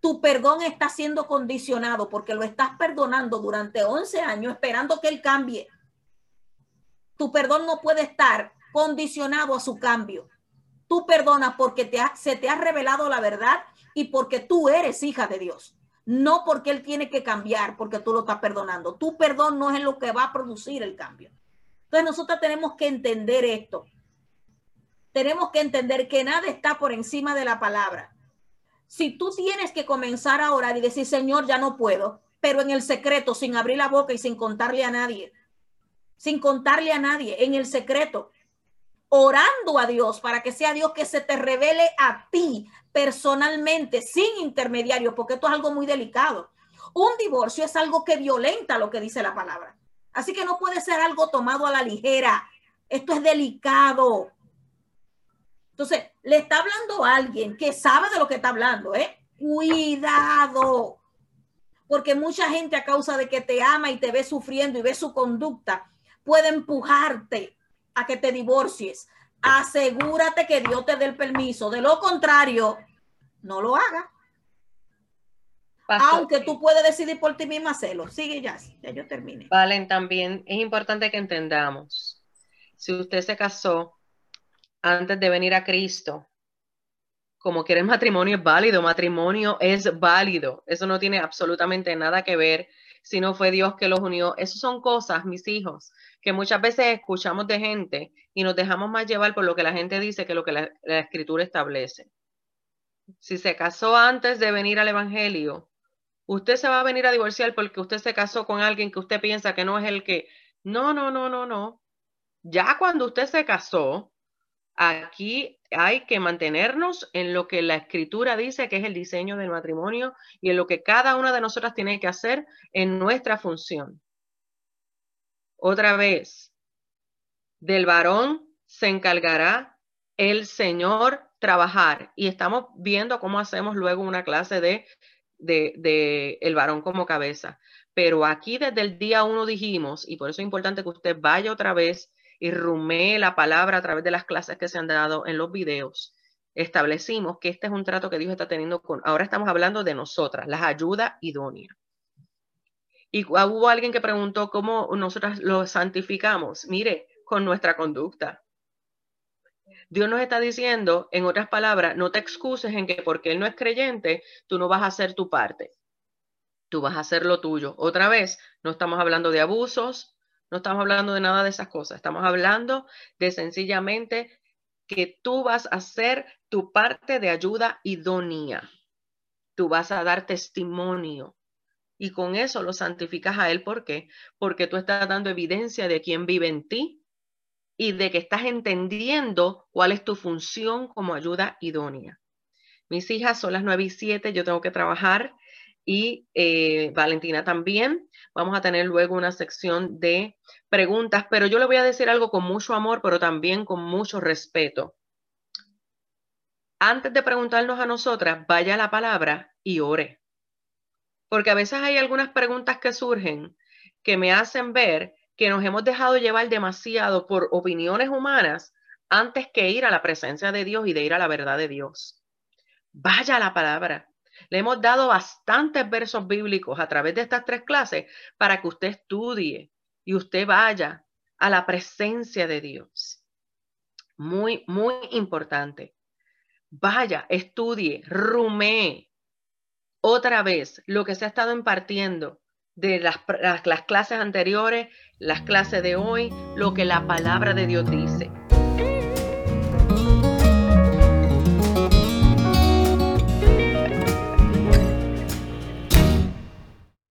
Tu perdón está siendo condicionado porque lo estás perdonando durante 11 años esperando que Él cambie. Tu perdón no puede estar condicionado a su cambio. Tú perdonas porque se te ha revelado la verdad y porque tú eres hija de Dios. No porque Él tiene que cambiar porque tú lo estás perdonando. Tu perdón no es lo que va a producir el cambio. Entonces nosotros tenemos que entender esto. Tenemos que entender que nada está por encima de la palabra. Si tú tienes que comenzar a orar y decir, Señor, ya no puedo, pero en el secreto, sin abrir la boca y sin contarle a nadie, sin contarle a nadie, en el secreto, orando a Dios para que sea Dios que se te revele a ti personalmente, sin intermediario, porque esto es algo muy delicado. Un divorcio es algo que violenta lo que dice la palabra. Así que no puede ser algo tomado a la ligera. Esto es delicado. Entonces, le está hablando a alguien que sabe de lo que está hablando, ¿eh? Cuidado. Porque mucha gente a causa de que te ama y te ve sufriendo y ve su conducta, puede empujarte a que te divorcies. Asegúrate que Dios te dé el permiso. De lo contrario, no lo haga. Aunque tú puedes decidir por ti misma hacerlo. Sigue ya, ya yo terminé. Valen, también es importante que entendamos. Si usted se casó antes de venir a Cristo, como quiere el matrimonio es válido, matrimonio es válido. Eso no tiene absolutamente nada que ver si no fue Dios que los unió. Esas son cosas, mis hijos, que muchas veces escuchamos de gente y nos dejamos más llevar por lo que la gente dice que lo que la escritura establece. Si se casó antes de venir al Evangelio, usted se va a venir a divorciar porque usted se casó con alguien que usted piensa que no es el que... No, no, no, no, no. Ya cuando usted se casó, aquí hay que mantenernos en lo que la escritura dice que es el diseño del matrimonio y en lo que cada una de nosotras tiene que hacer en nuestra función. Otra vez, del varón se encargará el Señor trabajar y estamos viendo cómo hacemos luego una clase de de, el varón como cabeza. Pero aquí desde el día uno dijimos, y por eso es importante que usted vaya otra vez y rumee la palabra a través de las clases que se han dado en los videos, establecimos que este es un trato que Dios está teniendo con, ahora estamos hablando de nosotras, las ayudas idóneas. Y hubo alguien que preguntó cómo nosotras lo santificamos. Mire, con nuestra conducta. Dios nos está diciendo, en otras palabras, no te excuses en que porque Él no es creyente, tú no vas a hacer tu parte. Tú vas a hacer lo tuyo. Otra vez, no estamos hablando de abusos, no estamos hablando de nada de esas cosas. Estamos hablando de sencillamente que tú vas a hacer tu parte de ayuda idónea. Tú vas a dar testimonio. Y con eso lo santificas a Él. ¿Por qué? Porque tú estás dando evidencia de quién vive en ti y de que estás entendiendo cuál es tu función como ayuda idónea. Mis hijas son las 9 y 7, yo tengo que trabajar y eh, Valentina también. Vamos a tener luego una sección de preguntas, pero yo le voy a decir algo con mucho amor, pero también con mucho respeto. Antes de preguntarnos a nosotras, vaya la palabra y ore. Porque a veces hay algunas preguntas que surgen que me hacen ver que nos hemos dejado llevar demasiado por opiniones humanas antes que ir a la presencia de Dios y de ir a la verdad de Dios. Vaya la palabra. Le hemos dado bastantes versos bíblicos a través de estas tres clases para que usted estudie y usted vaya a la presencia de Dios. Muy, muy importante. Vaya, estudie, rumee otra vez lo que se ha estado impartiendo de las, las, clases anteriores, las clases de hoy, lo que la palabra de Dios dice.